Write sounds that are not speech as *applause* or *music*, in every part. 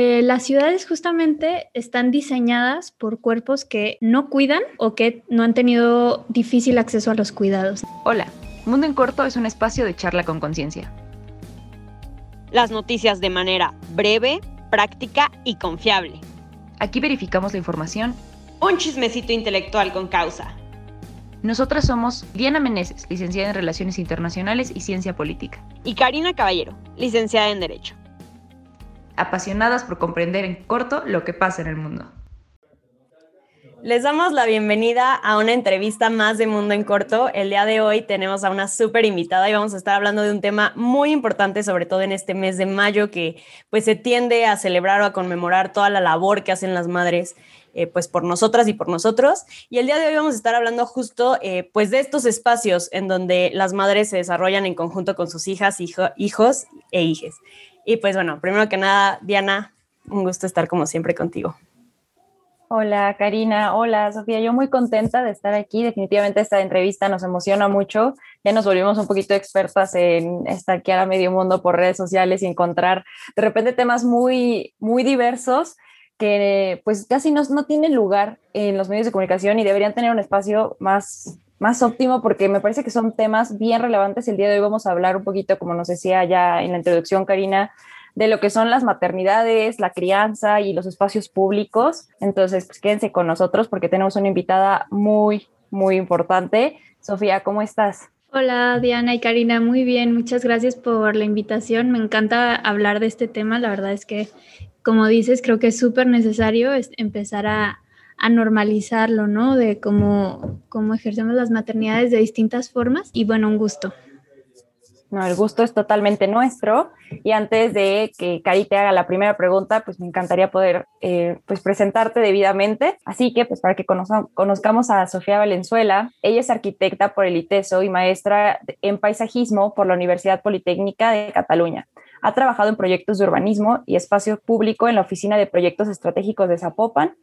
eh, las ciudades justamente están diseñadas por cuerpos que no cuidan o que no han tenido difícil acceso a los cuidados. Hola, Mundo en Corto es un espacio de charla con conciencia. Las noticias de manera breve, práctica y confiable. Aquí verificamos la información. Un chismecito intelectual con causa. Nosotras somos Diana Meneses, licenciada en Relaciones Internacionales y Ciencia Política. Y Karina Caballero, licenciada en Derecho apasionadas por comprender en corto lo que pasa en el mundo. Les damos la bienvenida a una entrevista más de Mundo en Corto. El día de hoy tenemos a una súper invitada y vamos a estar hablando de un tema muy importante, sobre todo en este mes de mayo, que pues se tiende a celebrar o a conmemorar toda la labor que hacen las madres eh, pues por nosotras y por nosotros. Y el día de hoy vamos a estar hablando justo eh, pues de estos espacios en donde las madres se desarrollan en conjunto con sus hijas, hijos e hijes. Y pues bueno, primero que nada, Diana, un gusto estar como siempre contigo. Hola Karina, hola Sofía, yo muy contenta de estar aquí. Definitivamente esta entrevista nos emociona mucho. Ya nos volvimos un poquito expertas en estar a medio mundo por redes sociales y encontrar de repente temas muy, muy diversos que pues casi no, no tienen lugar en los medios de comunicación y deberían tener un espacio más más óptimo porque me parece que son temas bien relevantes. El día de hoy vamos a hablar un poquito, como nos decía ya en la introducción Karina, de lo que son las maternidades, la crianza y los espacios públicos. Entonces, pues quédense con nosotros porque tenemos una invitada muy, muy importante. Sofía, ¿cómo estás? Hola Diana y Karina, muy bien, muchas gracias por la invitación. Me encanta hablar de este tema, la verdad es que, como dices, creo que es súper necesario empezar a, a normalizarlo, ¿no? De cómo, cómo ejercemos las maternidades de distintas formas y bueno, un gusto. No, el gusto es totalmente nuestro. Y antes de que Cari te haga la primera pregunta, pues me encantaría poder eh, pues presentarte debidamente. Así que, pues para que conozcamos a Sofía Valenzuela, ella es arquitecta por el ITESO y maestra en paisajismo por la Universidad Politécnica de Cataluña. Ha trabajado en proyectos de urbanismo y espacio público en la Oficina de Proyectos Estratégicos de Zapopan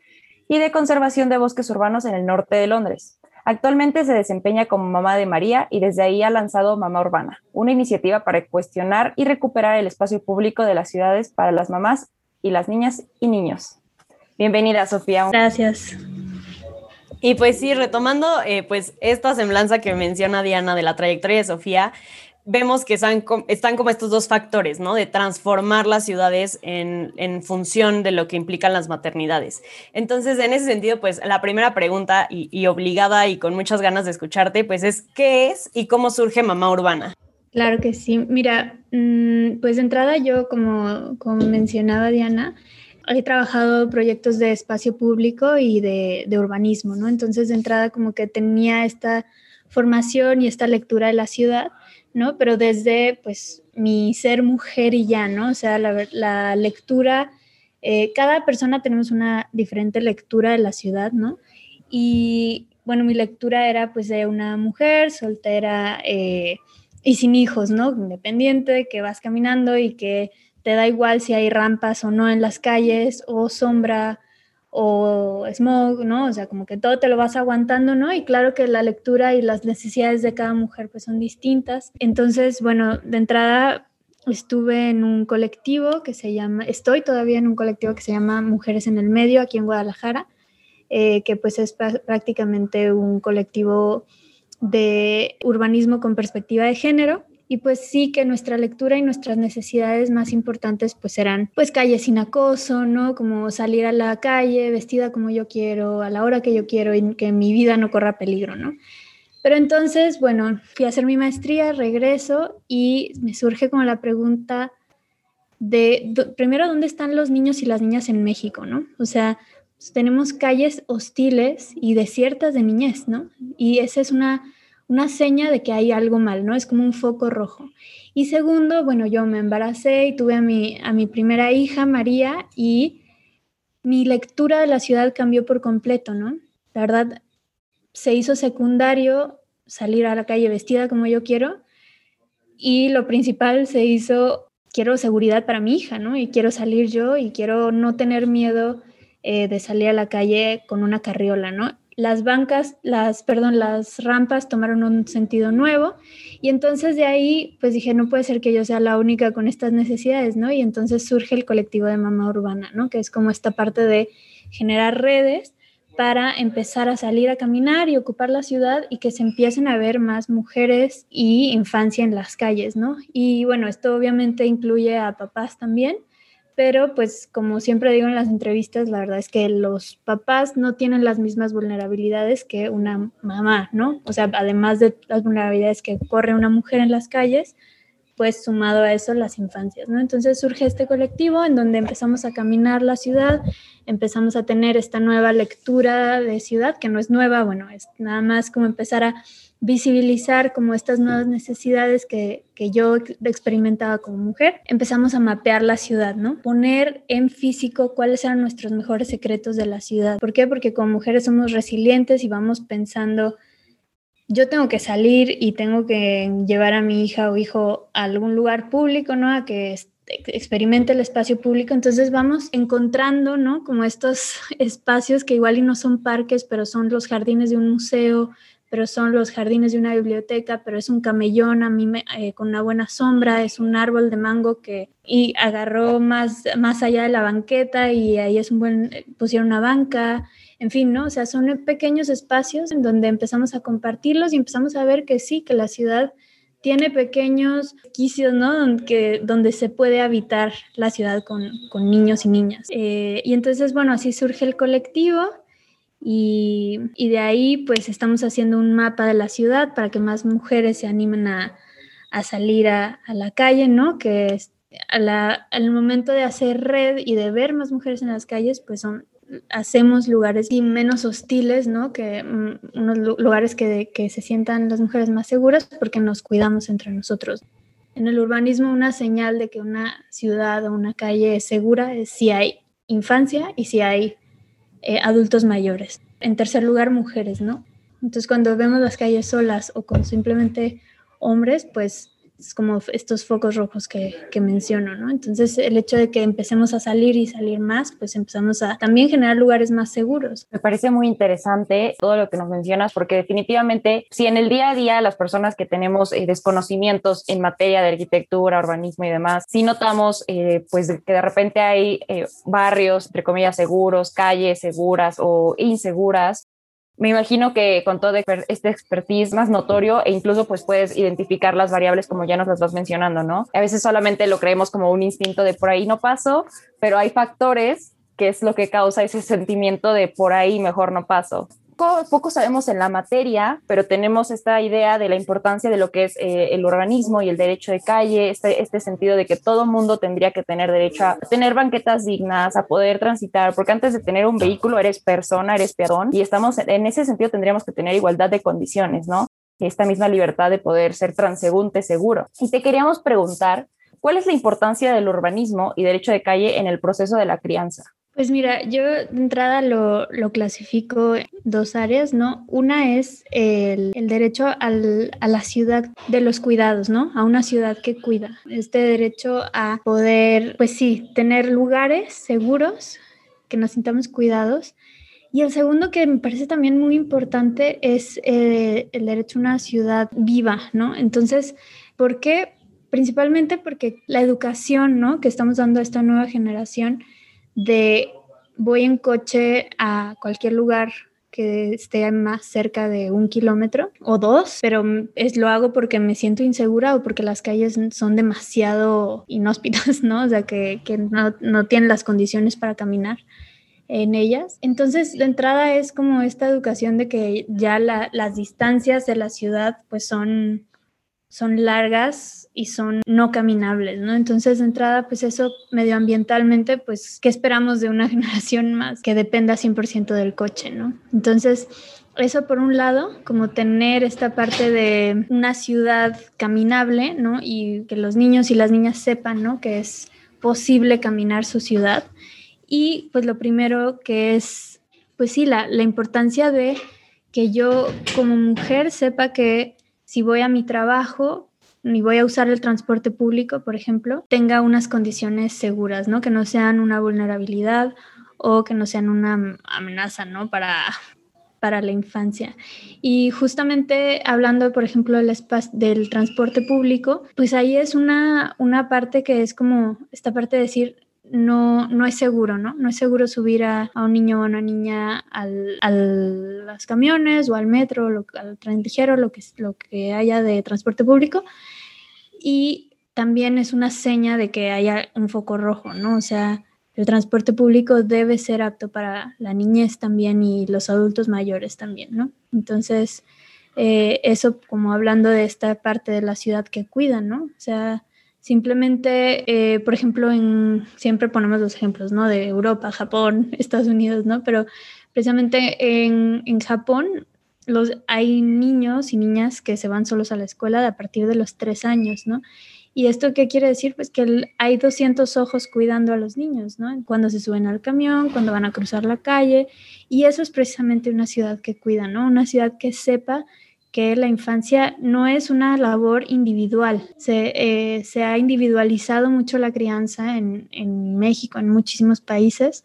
y de conservación de bosques urbanos en el norte de Londres. Actualmente se desempeña como mamá de María y desde ahí ha lanzado Mamá Urbana, una iniciativa para cuestionar y recuperar el espacio público de las ciudades para las mamás y las niñas y niños. Bienvenida, Sofía. Gracias. Y pues sí, retomando eh, pues esta semblanza que menciona Diana de la trayectoria de Sofía, vemos que están, están, como estos dos factores, ¿no? De transformar las ciudades en, en, función de lo que implican las maternidades. Entonces, en ese sentido, pues la primera pregunta y, obligada y con muchas ganas de escucharte, pues es, ¿qué es y cómo surge Mamá Urbana? Claro que sí. Mira, mm, pues de entrada yo, como, como mencionaba Diana, he trabajado proyectos de espacio público y de, de urbanismo, ¿no? Entonces, de entrada como que tenía esta formación y esta lectura de la ciudad ¿no? Pero desde, pues, mi ser mujer y ya, ¿no? O sea, la, lectura, eh, cada persona tenemos una diferente lectura de la ciudad, ¿no? Y, bueno, mi lectura era, pues, de una mujer soltera eh, y sin hijos, ¿no? Independiente, que vas caminando y que te da igual si hay rampas o no en las calles o sombra o smog, ¿no? O sea, como que todo te lo vas aguantando, ¿no? Y claro que la lectura y las necesidades de cada mujer pues son distintas. Entonces, bueno, de entrada estuve en un colectivo que se llama, estoy todavía en un colectivo que se llama Mujeres en el Medio aquí en Guadalajara, eh, que pues es prácticamente un colectivo de urbanismo con perspectiva de género y pues sí que nuestra lectura y nuestras necesidades más importantes pues serán pues calles sin acoso, ¿no? Como salir a la calle vestida como yo quiero, a la hora que yo quiero y que mi vida no corra peligro, ¿no? Pero entonces, bueno, fui a hacer mi maestría, regreso y me surge como la pregunta de, primero, ¿dónde están los niños y las niñas en México, ¿no? O sea, tenemos calles hostiles y desiertas de niñez, ¿no? Y esa es una una seña de que hay algo mal, ¿no? Es como un foco rojo. Y segundo, bueno, yo me embaracé y tuve a mi, a mi primera hija, María, y mi lectura de la ciudad cambió por completo, ¿no? La verdad, se hizo secundario salir a la calle vestida como yo quiero y lo principal se hizo, quiero seguridad para mi hija, ¿no? Y quiero salir yo y quiero no tener miedo eh, de salir a la calle con una carriola, ¿no? Las bancas, las, perdón, las rampas tomaron un sentido nuevo y entonces de ahí pues dije, no puede ser que yo sea la única con estas necesidades, ¿no? Y entonces surge el colectivo de mamá urbana, ¿no? Que es como esta parte de generar redes para empezar a salir a caminar y ocupar la ciudad y que se empiecen a ver más mujeres y infancia en las calles, ¿no? Y bueno, esto obviamente incluye a papás también, pero pues como siempre digo en las entrevistas, la verdad es que los papás no tienen las mismas vulnerabilidades que una mamá, ¿no? O sea, además de las vulnerabilidades que corre una mujer en las calles, pues sumado a eso las infancias, ¿no? Entonces surge este colectivo en donde empezamos a caminar la ciudad, empezamos a tener esta nueva lectura de ciudad, que no es nueva, bueno, es nada más como empezar a visibilizar como estas nuevas necesidades que, que, yo experimentaba como mujer, empezamos a mapear la ciudad, ¿no? Poner en físico cuáles eran nuestros mejores secretos de la ciudad. ¿Por qué? Porque como mujeres somos resilientes y vamos pensando yo tengo que salir y tengo que llevar a mi hija o hijo a algún lugar público, ¿no? A que experimente el espacio público, entonces vamos encontrando, ¿no? Como estos *laughs* espacios que igual y no son parques, pero son los jardines de un museo, pero son los jardines de una biblioteca, pero es un camellón a mí eh, con una buena sombra, es un árbol de mango que y agarró más, más allá de la banqueta y ahí es un buen, eh, pusieron una banca, en fin, ¿no? O sea, son pequeños espacios en donde empezamos a compartirlos y empezamos a ver que sí, que la ciudad tiene pequeños quicios, ¿no? Donde, donde se puede habitar la ciudad con, con niños y niñas. Eh, y entonces, bueno, así surge el colectivo y, y, de ahí pues estamos haciendo un mapa de la ciudad para que más mujeres se animen a, a salir a, a, la calle, ¿no? Que al momento de hacer red y de ver más mujeres en las calles, pues son hacemos lugares menos hostiles, ¿no? Que mm, unos lugares que, que se sientan las mujeres más seguras porque nos cuidamos entre nosotros. En el urbanismo una señal de que una ciudad o una calle es segura es si hay infancia y si hay eh, adultos mayores. En tercer lugar, mujeres, ¿no? Entonces cuando vemos las calles solas o con simplemente hombres, pues es como estos focos rojos que, que, menciono, ¿no? Entonces, el hecho de que empecemos a salir y salir más, pues empezamos a también generar lugares más seguros. Me parece muy interesante todo lo que nos mencionas, porque definitivamente, si en el día a día las personas que tenemos eh, desconocimientos en materia de arquitectura, urbanismo y demás, si notamos, eh, pues, que de repente hay eh, barrios, entre comillas, seguros, calles seguras o inseguras, me imagino que con todo este expertise más notorio e incluso pues puedes identificar las variables como ya nos las vas mencionando, ¿no? A veces solamente lo creemos como un instinto de por ahí no paso, pero hay factores que es lo que causa ese sentimiento de por ahí mejor no paso poco, sabemos en la materia, pero tenemos esta idea de la importancia de lo que es eh, el urbanismo y el derecho de calle, este, este sentido de que todo mundo tendría que tener derecho a tener banquetas dignas, a poder transitar, porque antes de tener un vehículo eres persona, eres peón, y estamos en ese sentido tendríamos que tener igualdad de condiciones, ¿no? Esta misma libertad de poder ser transeúnte seguro. Y te queríamos preguntar, ¿cuál es la importancia del urbanismo y derecho de calle en el proceso de la crianza? Pues mira, yo de entrada lo, lo clasifico en dos áreas, ¿no? Una es el, el derecho al, a la ciudad de los cuidados, ¿no? A una ciudad que cuida. Este derecho a poder, pues sí, tener lugares seguros, que nos sintamos cuidados. Y el segundo que me parece también muy importante es eh, el derecho a una ciudad viva, ¿no? Entonces, ¿por qué? Principalmente porque la educación, ¿no? Que estamos dando a esta nueva generación de voy en coche a cualquier lugar que esté más cerca de un kilómetro o dos, pero es, lo hago porque me siento insegura o porque las calles son demasiado inhóspitas, ¿no? O sea, que, que no, no, tienen las condiciones para caminar en ellas. Entonces, de entrada es como esta educación de que ya la, las distancias de la ciudad pues son son largas y son no caminables, ¿no? Entonces, de entrada, pues eso medioambientalmente, pues, ¿qué esperamos de una *laughs* generación más que dependa 100% del coche, ¿no? Entonces, eso por un lado, como tener esta parte de una ciudad caminable, ¿no? Y que los niños y las niñas sepan, ¿no? Que es posible caminar su ciudad. Y pues lo primero que es, pues sí, la, la importancia de que yo como mujer sepa que si voy a mi trabajo y voy a usar el transporte público, por ejemplo, tenga unas condiciones seguras, ¿no? Que no sean una vulnerabilidad o que no sean una amenaza, ¿no? Para, para la infancia. Y justamente hablando, por ejemplo, del, del transporte público, pues ahí es una, una parte que es como esta parte de decir, no, no es seguro, ¿no? No es seguro subir a, un niño o a una niña al, a los camiones o al metro, al tren ligero, lo que, lo que haya de transporte público. Y también es una seña de que haya un foco rojo, ¿no? O sea, el transporte público debe ser apto para la niñez también y los adultos mayores también, ¿no? Entonces, eh, eso como hablando de esta parte de la ciudad que cuidan, ¿no? O sea, simplemente, eh, por ejemplo, en, siempre ponemos los ejemplos, ¿no? De Europa, Japón, *laughs* Estados Unidos, ¿no? Pero precisamente en, en Japón los, hay niños y niñas que se van solos a la escuela a partir de los tres años, ¿no? ¿Y esto qué quiere decir? Pues que hay 200 ojos cuidando a los niños, ¿no? Cuando se suben al camión, cuando van a cruzar la calle. Y eso es precisamente una ciudad que cuida, ¿no? Una ciudad que sepa que la infancia no es una labor individual. Se, eh, se ha individualizado mucho la crianza en, en México, en muchísimos países,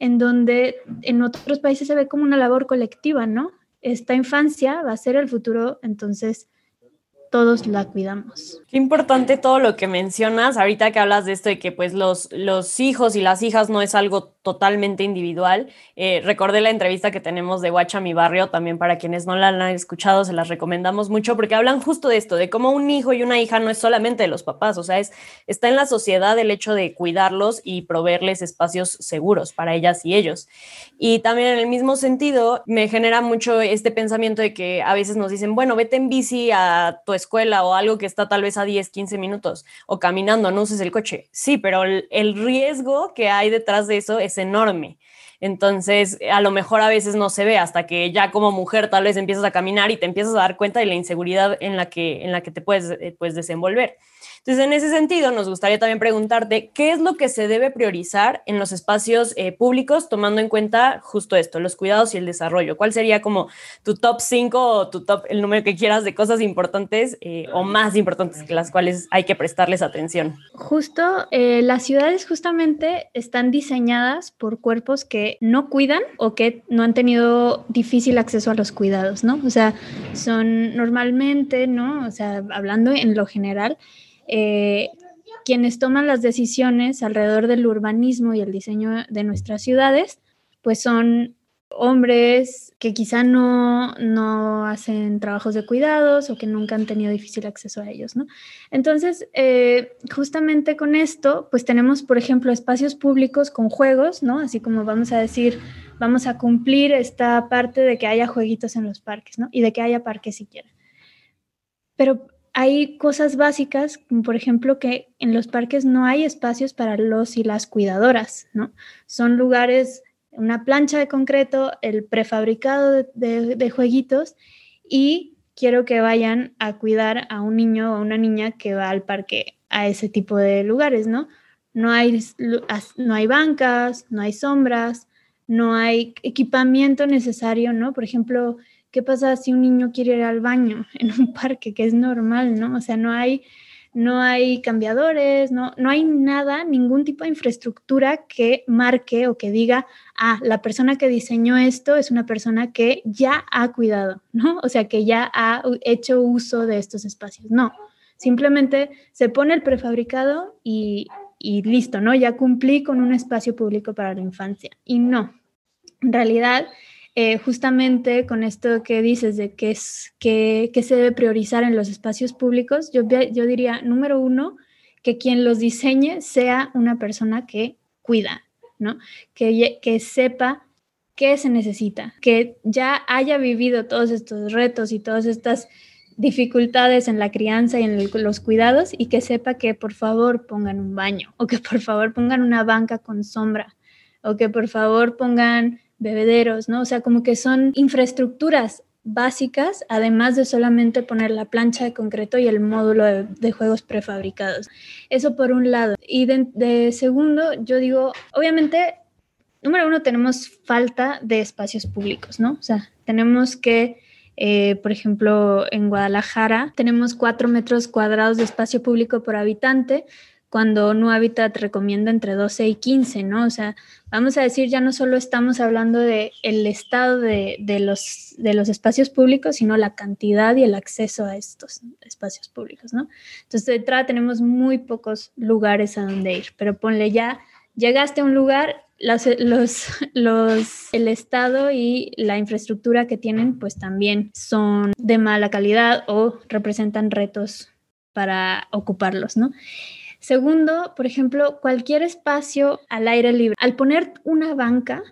en donde en otros países se ve como una labor colectiva, ¿no? Esta infancia va a ser el futuro, entonces todos la cuidamos. Qué importante todo lo que mencionas, ahorita que hablas de esto de que pues los, los hijos y las hijas no es algo totalmente individual. Eh, recordé la entrevista que tenemos de Guacha Mi Barrio, también para quienes no la han escuchado, se las recomendamos mucho porque hablan justo de esto, de cómo un hijo y una hija no es solamente de los papás, o sea, es, está en la sociedad el hecho de cuidarlos y proveerles espacios seguros para ellas y ellos. Y también en el mismo sentido, me genera mucho este pensamiento de que a veces nos dicen, bueno, vete en bici a tu escuela o algo que está tal vez a 10, 15 minutos o caminando, no uses el coche. Sí, pero el, el riesgo que hay detrás de eso es enorme. Entonces, a lo mejor a veces no se ve hasta que ya como mujer tal vez empiezas a caminar y te empiezas a dar cuenta de la inseguridad en la que, en la que te puedes, eh, puedes desenvolver. Entonces, en ese sentido, nos gustaría también preguntarte qué es lo que se debe priorizar en los espacios eh, públicos, tomando en cuenta justo esto, los cuidados y el desarrollo. ¿Cuál sería como tu top 5 o tu top, el número que quieras de cosas importantes eh, o más importantes que las cuales hay que prestarles atención? Justo, eh, las ciudades justamente están diseñadas por cuerpos que no cuidan o que no han tenido difícil acceso a los cuidados, ¿no? O sea, son normalmente, ¿no? O sea, hablando en lo general, eh, quienes toman las decisiones alrededor del urbanismo y el diseño de nuestras ciudades, pues son hombres que quizá no, no hacen trabajos de cuidados o que nunca han tenido difícil acceso a ellos, ¿no? Entonces, eh, justamente con esto, pues tenemos, por ejemplo, espacios públicos con juegos, ¿no? Así como vamos a decir, vamos a cumplir esta parte de que haya jueguitos en los parques, ¿no? Y de que haya parques siquiera. Pero hay cosas básicas, por ejemplo que en los parques no hay espacios para los y las cuidadoras, ¿no? Son lugares, una plancha de concreto, el prefabricado de, jueguitos y quiero que vayan a cuidar a un niño o a una niña que va al parque a ese tipo de lugares, ¿no? No hay, no hay bancas, no hay sombras, no hay equipamiento necesario, ¿no? Por ejemplo, ¿Qué pasa si un niño quiere ir al baño *laughs* en un parque, que es normal, ¿no? O sea, no hay, no hay cambiadores, no, no hay nada, ningún tipo de infraestructura que marque o que diga, ah, la persona que diseñó esto es una persona que ya ha cuidado, ¿no? O sea, que ya ha hecho uso de estos espacios. No, simplemente se pone el prefabricado y, y listo, ¿no? Ya cumplí con un espacio público para la infancia. Y no, en realidad eh, justamente con esto que dices de qué es, que, se debe priorizar en los espacios públicos, yo, yo diría, número uno, que quien los diseñe sea una persona que cuida, ¿no? Que, que sepa qué se necesita, que ya haya vivido todos estos retos y todas estas dificultades en la crianza y en los cuidados y que sepa que por favor pongan un baño o que por favor pongan una banca con sombra o que por favor pongan bebederos, ¿no? O sea, como que son infraestructuras básicas, además de solamente poner la plancha de concreto y el módulo de, juegos prefabricados. Eso por un lado. Y de, segundo, yo digo, obviamente, número uno, tenemos falta de espacios públicos, ¿no? O sea, tenemos que, eh, por ejemplo, en Guadalajara, tenemos cuatro metros cuadrados de espacio público por habitante, cuando No Habitat recomienda entre 12 y 15, ¿no? O sea, vamos a decir, ya no solo estamos hablando de el estado de, los, de los espacios públicos, sino la cantidad y el acceso a estos espacios públicos, ¿no? Entonces, de entrada tenemos muy pocos lugares a donde ir, pero ponle ya, llegaste a un lugar, los, *laughs* los, el estado y la infraestructura que tienen, pues también son de mala calidad o representan retos para ocuparlos, ¿no? Segundo, por ejemplo, cualquier espacio al aire libre. Al poner una banca,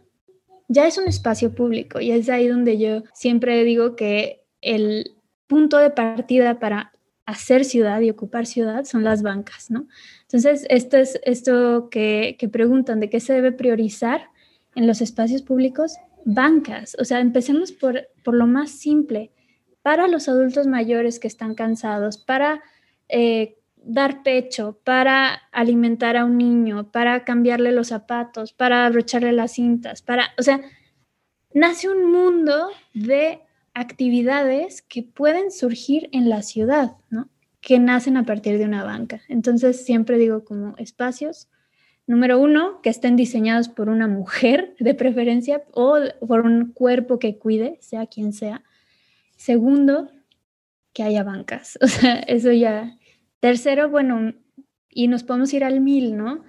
ya es un espacio público y es ahí donde yo siempre digo que el punto de partida para hacer ciudad y ocupar ciudad son las bancas, ¿no? Entonces, esto es esto que, que preguntan de qué se debe priorizar en los espacios públicos, bancas. O sea, empecemos por, por lo más simple. Para los adultos mayores que están cansados, para eh, dar pecho, para alimentar a un niño, para cambiarle los zapatos, para abrocharle las cintas, para, o sea, nace un mundo de actividades que pueden surgir en la ciudad, ¿no? Que nacen a partir de una banca. Entonces, siempre digo como espacios, número uno, que estén diseñados por una mujer *laughs* de preferencia o por un cuerpo que cuide, sea quien sea. Segundo, que haya bancas. *laughs* O sea, eso ya Tercero, bueno, y nos podemos ir al mil, ¿no?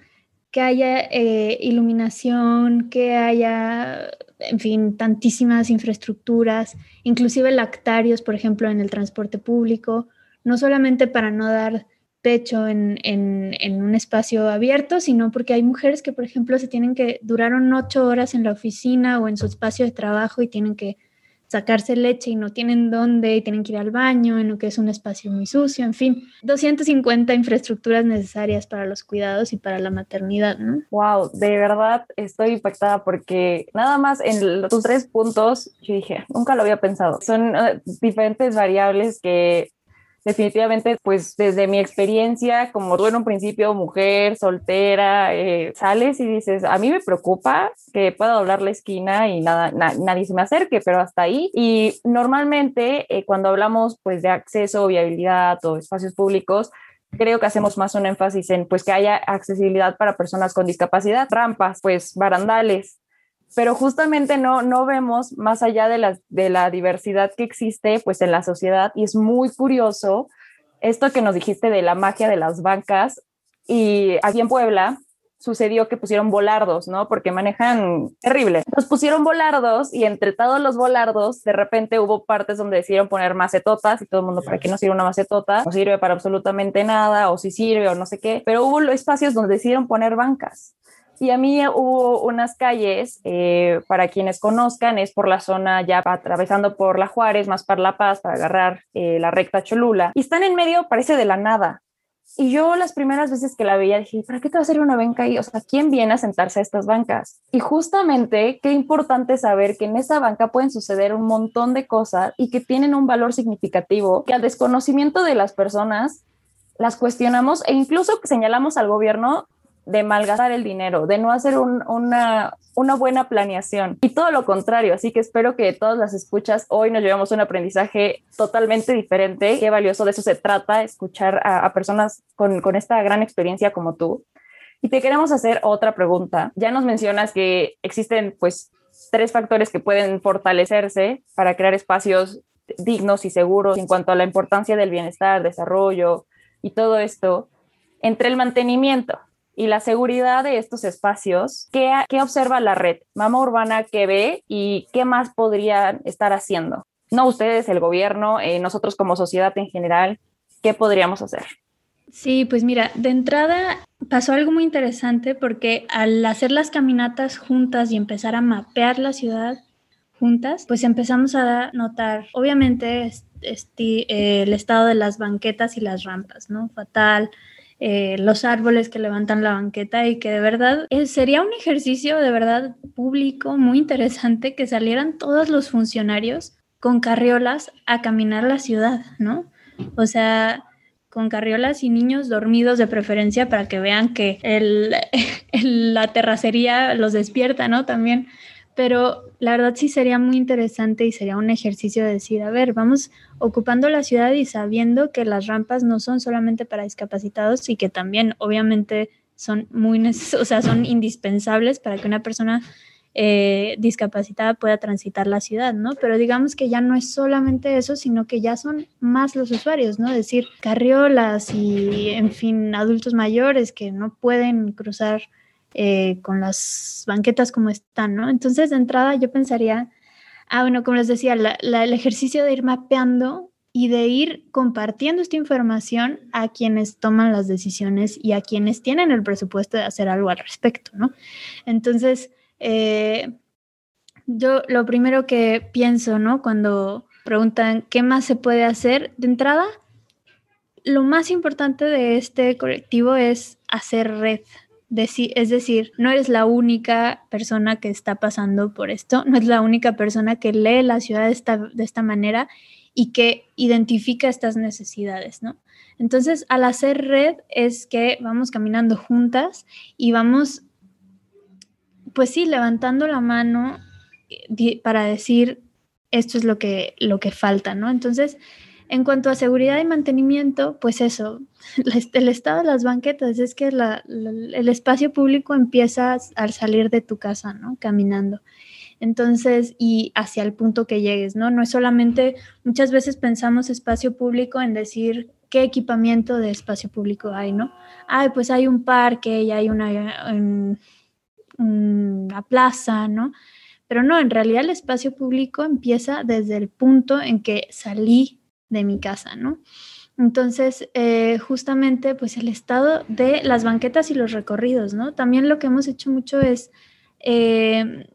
Que haya eh, iluminación, que haya, en fin, tantísimas infraestructuras, inclusive lactarios, por ejemplo, en el transporte público, no solamente para no dar pecho en, en, un espacio abierto, sino porque hay mujeres que, por ejemplo, se tienen que, duraron ocho horas en la oficina o en su espacio de trabajo y tienen que sacarse leche y no tienen dónde y tienen que ir al baño en lo que es un espacio muy sucio, en fin, 250 infraestructuras necesarias para los cuidados y para la maternidad, ¿no? Wow, de verdad estoy impactada porque nada más en los tres puntos yo dije, nunca lo había pensado. Son eh, diferentes variables que definitivamente, pues desde mi experiencia, como tú en un principio, mujer, soltera, eh, sales y dices, a mí me preocupa que pueda doblar la esquina y nada, nadie se me acerque, pero hasta ahí. Y normalmente eh, cuando hablamos pues de acceso, viabilidad o espacios públicos, creo que hacemos más un énfasis en pues que haya accesibilidad para personas con discapacidad, rampas, pues barandales, pero justamente no, no vemos más allá de la, de la diversidad que existe pues en la sociedad y es muy curioso esto que nos dijiste de la magia de las bancas y aquí en Puebla sucedió que pusieron volardos, ¿no? Porque manejan terrible. Nos pusieron volardos y entre todos los volardos, de repente hubo partes donde decidieron poner macetotas y todo el mundo, ¿para qué no sirve una macetota? No sirve para absolutamente nada, o si sirve o no sé qué. Pero hubo espacios donde decidieron poner bancas. Y a mí hubo unas calles, eh, para quienes conozcan, es por la zona ya atravesando por la Juárez, más para La Paz, para agarrar eh, la recta Cholula. Y están en medio, parece de la nada. Y yo las primeras veces que la veía dije, ¿para qué te va a hacer una banca ahí? O sea, ¿quién viene a sentarse a estas bancas? Y justamente, qué importante saber que en esa banca pueden suceder un montón de cosas y que tienen un valor significativo, que al desconocimiento de las personas las cuestionamos e incluso señalamos al gobierno de malgastar el dinero, de no hacer una, una buena planeación y todo lo contrario. Así que espero que todas las escuchas hoy nos llevamos un aprendizaje totalmente diferente. Qué valioso de eso se trata, escuchar a, personas con, con esta gran experiencia como tú. Y te queremos hacer otra pregunta. Ya nos mencionas que existen pues tres factores que pueden fortalecerse para crear espacios dignos y seguros en cuanto a la importancia del bienestar, desarrollo y todo esto. Entre el mantenimiento, y la seguridad de estos espacios, ¿qué, observa la red? Mama Urbana, ¿qué ve y qué más podrían estar haciendo? No ustedes, el gobierno, eh, nosotros como sociedad en general, ¿qué podríamos hacer? Sí, pues mira, de entrada pasó algo muy interesante porque al hacer las caminatas juntas y empezar a mapear la ciudad juntas, pues empezamos a notar, obviamente, este, el estado de las banquetas y las rampas, ¿no? Fatal, eh, los árboles que levantan la banqueta y que de verdad eh, sería un ejercicio de verdad público muy interesante que salieran todos los funcionarios con carriolas a caminar la ciudad, ¿no? O sea, con carriolas y niños dormidos de preferencia para que vean que el, *laughs* la terracería los despierta, ¿no? También pero la verdad sí sería muy interesante y sería un ejercicio de decir, a ver, vamos ocupando la ciudad y sabiendo que las rampas no son solamente para discapacitados y que también obviamente son muy, o sea, son indispensables para que una persona eh, discapacitada pueda transitar la ciudad, ¿no? Pero digamos que ya no es solamente eso, sino que ya son más los usuarios, ¿no? Es decir, carriolas y, en fin, adultos mayores que no pueden cruzar eh, con las banquetas como están, ¿no? Entonces, de entrada, yo pensaría, ah, bueno, como les decía, el ejercicio de ir mapeando y de ir compartiendo esta información a quienes toman las decisiones y a quienes tienen el presupuesto de hacer algo al respecto, ¿no? Entonces, eh, yo lo primero que pienso, ¿no? Cuando preguntan qué más se puede hacer, de entrada, lo más importante de este colectivo es hacer red, es decir, no eres la única persona que está pasando por esto, no es la única persona que lee la ciudad de esta, manera y que identifica estas necesidades, ¿no? Entonces, al hacer red es que vamos caminando juntas y vamos, pues sí, levantando la mano eh, para decir esto es lo que, lo que falta, ¿no? Entonces, en cuanto a seguridad y mantenimiento, pues eso, *laughs* el estado de las banquetas es que el espacio público empieza al salir de tu casa, ¿no? Caminando. Entonces, y hacia el punto que llegues, ¿no? No es solamente, muchas veces pensamos espacio público en decir qué equipamiento de espacio público hay, ¿no? Ay, pues hay un parque y hay una, una plaza, ¿no? Pero no, en realidad el espacio público empieza desde el punto en que salí de mi casa, ¿no? Entonces, eh, justamente, pues el estado de las banquetas y los recorridos, ¿no? También lo que hemos hecho mucho es eh,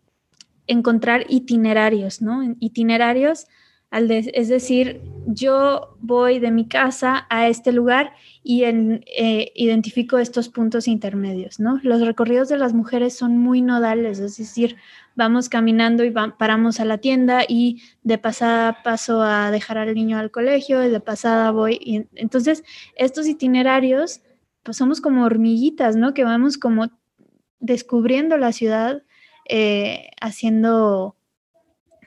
encontrar itinerarios, ¿no? Itinerarios, es decir, yo voy de mi casa a este lugar y en, eh, identifico estos puntos intermedios, ¿no? Los recorridos de las mujeres son muy nodales, es decir, vamos caminando y paramos a la tienda y de pasada paso a dejar al niño al colegio y de pasada voy. Entonces, estos itinerarios, pues somos como hormiguitas, ¿no? Que vamos como descubriendo la ciudad, eh, haciendo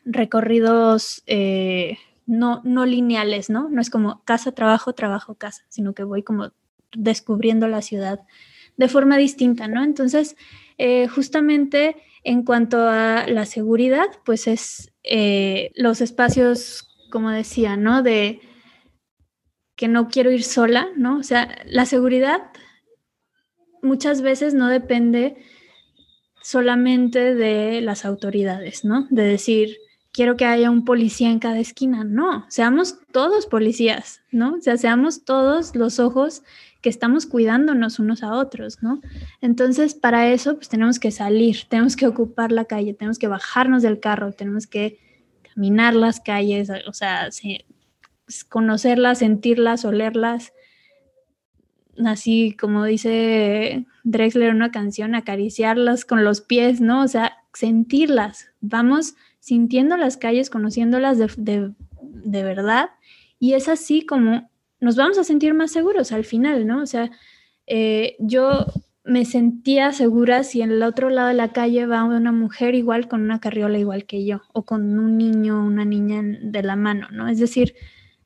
recorridos eh, no, no lineales, ¿no? No es como casa, trabajo, trabajo, casa, sino que voy como descubriendo la ciudad de forma distinta, ¿no? Entonces, eh, justamente en cuanto a la seguridad, pues es eh, los espacios, como decía, ¿no? De que no quiero ir sola, ¿no? O sea, la seguridad muchas veces no depende solamente de las autoridades, ¿no? De decir, quiero que haya un policía en cada esquina. No, seamos todos policías, ¿no? O sea, seamos todos los ojos que estamos cuidándonos unos a otros, ¿no? Entonces, para eso, pues tenemos que salir, tenemos que ocupar la calle, tenemos que bajarnos del carro, tenemos que caminar las calles, o sea, pues, conocerlas, sentirlas, olerlas, así como dice Drexler en una canción, acariciarlas con los pies, ¿no? O sea, sentirlas. Vamos sintiendo las calles, conociéndolas de, verdad, y es así como nos vamos a sentir más seguros al final, ¿no? O sea, eh, yo me sentía segura si en el otro lado de la calle va una mujer igual con una carriola igual que yo, o con un niño o una niña de la mano, ¿no? Es decir,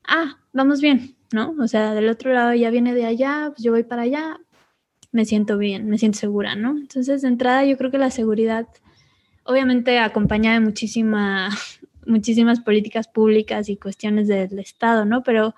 ah, vamos bien, ¿no? O sea, del otro lado ya viene de allá, pues yo voy para allá, me siento bien, me siento segura, ¿no? Entonces, de entrada, yo creo que la seguridad obviamente acompañada de muchísima, *laughs* muchísimas políticas públicas y cuestiones del Estado, ¿no? Pero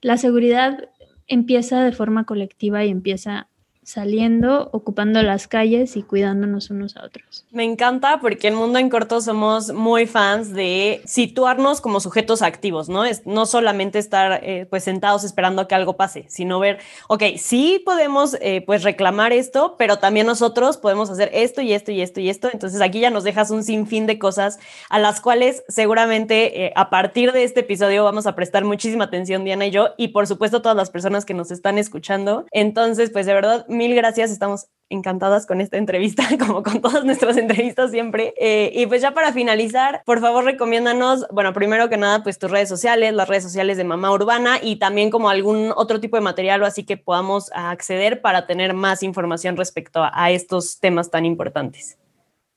la seguridad empieza de forma colectiva y empieza saliendo, ocupando las calles y cuidándonos unos a otros. Me encanta porque en Mundo en Corto somos muy fans de situarnos como sujetos activos, ¿no? Es no solamente estar eh, pues sentados esperando a que algo pase, sino ver, ok, sí podemos eh, pues reclamar esto, pero también nosotros podemos hacer esto y esto y esto y esto. Entonces aquí ya nos dejas un sinfín de cosas a las cuales seguramente eh, a partir de este episodio vamos a prestar muchísima atención Diana y yo y por supuesto todas las personas que nos están escuchando. Entonces, pues de verdad mil gracias, estamos encantadas con esta entrevista, *laughs* como con todas nuestras entrevistas siempre. Eh, y pues ya para finalizar, por favor recomiéndanos, bueno, primero que nada, pues tus redes sociales, las redes sociales de Mamá Urbana y también como algún otro tipo de material o así que podamos acceder para tener más información respecto a, estos temas tan importantes.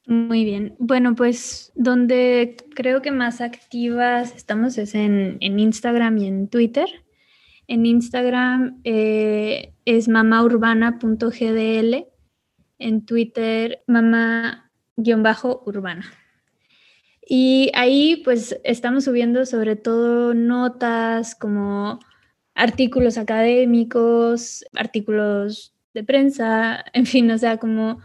Muy bien. Bueno, pues donde creo que más activas estamos es en, Instagram y en Twitter. En Instagram eh, es mamaurbana.gdl, en Twitter mamá-urbana. Y ahí pues estamos subiendo sobre todo notas como artículos académicos, artículos de prensa, *laughs* en fin, o sea, como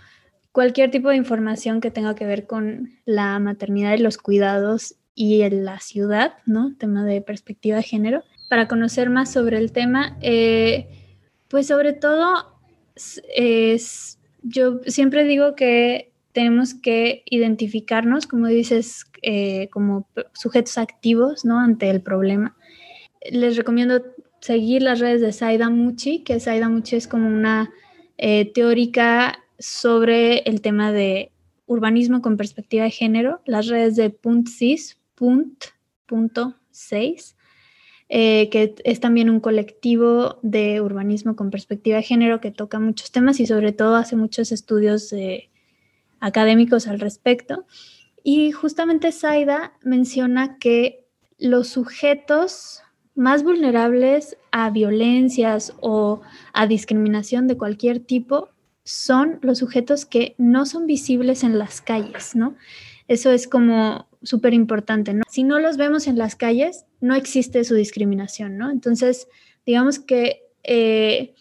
cualquier tipo de información que tenga que ver con la maternidad y los cuidados y la ciudad, ¿no? Tema de perspectiva de género. Para conocer más sobre el tema, eh, pues sobre todo, es, yo siempre digo que tenemos que identificarnos, como dices, eh, como sujetos activos, ¿no? Ante el problema. Les recomiendo seguir las redes de Saida Muchi, que Saida Muchi es como una eh, teórica sobre el tema de urbanismo con perspectiva de género, las redes de .cis, eh, que es también un colectivo de urbanismo con perspectiva de género que toca muchos temas y sobre todo hace muchos estudios académicos al respecto. Y justamente Saida menciona que los sujetos más vulnerables a violencias o a discriminación de cualquier tipo son los sujetos que no son visibles en las calles, ¿no? Eso es como súper importante, ¿no? Si no los vemos en las calles, no existe su discriminación, ¿no? Entonces, digamos que eh,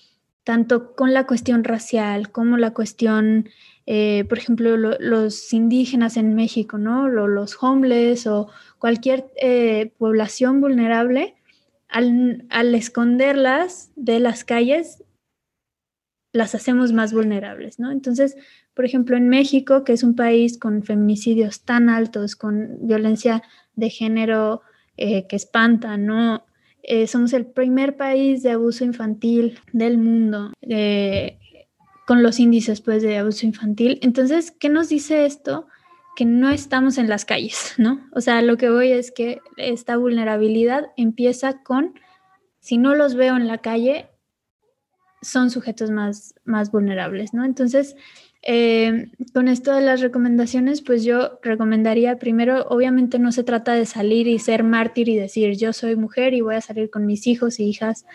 tanto con la cuestión racial como la cuestión, eh, por ejemplo, los indígenas en México, ¿no? los homeless o cualquier eh, población vulnerable, al, al esconderlas de las calles, las hacemos más vulnerables, ¿no? Entonces, por ejemplo, en México, que es un país con feminicidios tan altos, con violencia de género eh, que espanta, ¿no? Eh, somos el primer país de abuso infantil del mundo, eh, con los índices pues, de abuso infantil. Entonces, ¿qué nos dice esto? Que no estamos en las calles, ¿no? O sea, lo que voy es que esta vulnerabilidad empieza con, si no los veo en la calle, son sujetos más, más vulnerables, ¿no? Entonces, eh, con esto de las recomendaciones, pues yo recomendaría primero, obviamente no se trata de salir y ser mártir y decir yo soy mujer y voy a salir con mis hijos y hijas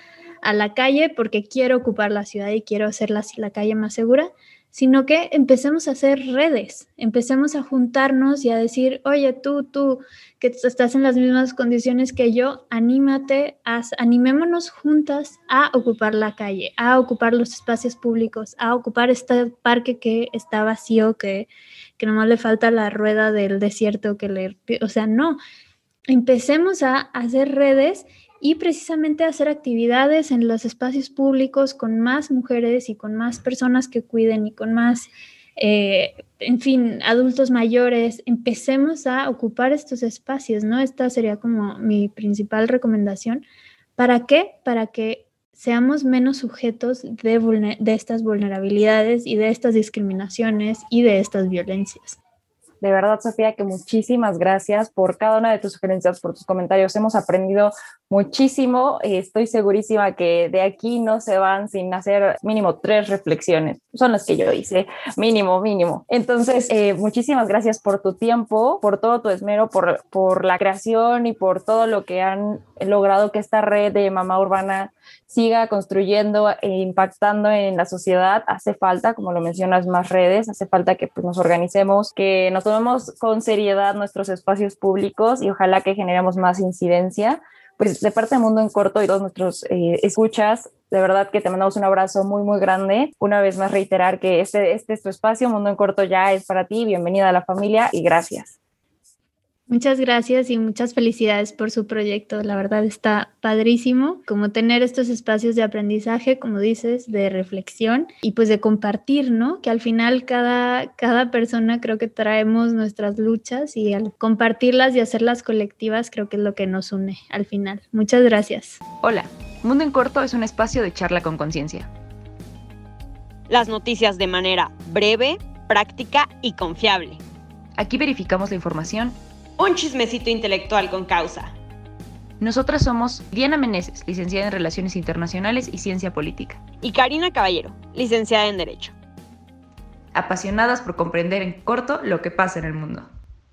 a la calle porque quiero ocupar la ciudad y quiero hacer la, la calle más segura, sino que empecemos a hacer redes, empecemos a juntarnos y a decir, oye, tú, tú, que estás en las mismas condiciones que yo, anímate, animémonos juntas a ocupar la calle, a ocupar los espacios públicos, a ocupar este parque que está vacío, que, que nomás le falta la rueda del desierto que le, o sea, no, empecemos a hacer redes y precisamente hacer actividades en los espacios públicos con más mujeres y con más personas que cuiden y con más, eh, en fin, adultos mayores. Empecemos a ocupar estos espacios, ¿no? Esta sería como mi principal recomendación. ¿Para qué? Para que seamos menos sujetos de, de estas vulnerabilidades y de estas discriminaciones y de estas violencias. De verdad, Sofía, que muchísimas gracias por cada una de tus sugerencias, por tus comentarios. Hemos aprendido muchísimo. Estoy segurísima que de aquí no se van sin hacer mínimo tres reflexiones. Son las que yo hice, mínimo, mínimo. Entonces, eh, muchísimas gracias por tu tiempo, por todo tu esmero, por, por la creación y por todo lo que han logrado que esta red de mamá urbana siga construyendo e impactando en la sociedad. Hace falta, como lo mencionas, más redes, hace falta que pues, nos organicemos, que nos tomemos con seriedad nuestros espacios públicos y ojalá que generemos más incidencia. Pues de parte de Mundo en Corto y todos nuestros eh, escuchas, de verdad que te mandamos un abrazo muy, muy grande. Una vez más reiterar que este, este es tu espacio, Mundo en Corto ya es para ti. Bienvenida a la familia y gracias. Muchas gracias y muchas felicidades por su proyecto. La verdad está padrísimo, como tener estos espacios de aprendizaje, como dices, de reflexión y pues de compartir, ¿no? Que al final cada, cada persona creo que traemos nuestras luchas y al compartirlas y hacerlas colectivas creo que es lo que nos une al final. Muchas gracias. Hola, Mundo en Corto es un espacio de charla con conciencia. Las noticias de manera breve, práctica y confiable. Aquí verificamos la información un chismecito intelectual con causa. Nosotras somos Diana Meneses, licenciada en Relaciones Internacionales y Ciencia Política. Y Karina Caballero, licenciada en Derecho. apasionadas por comprender en corto lo que pasa en el mundo.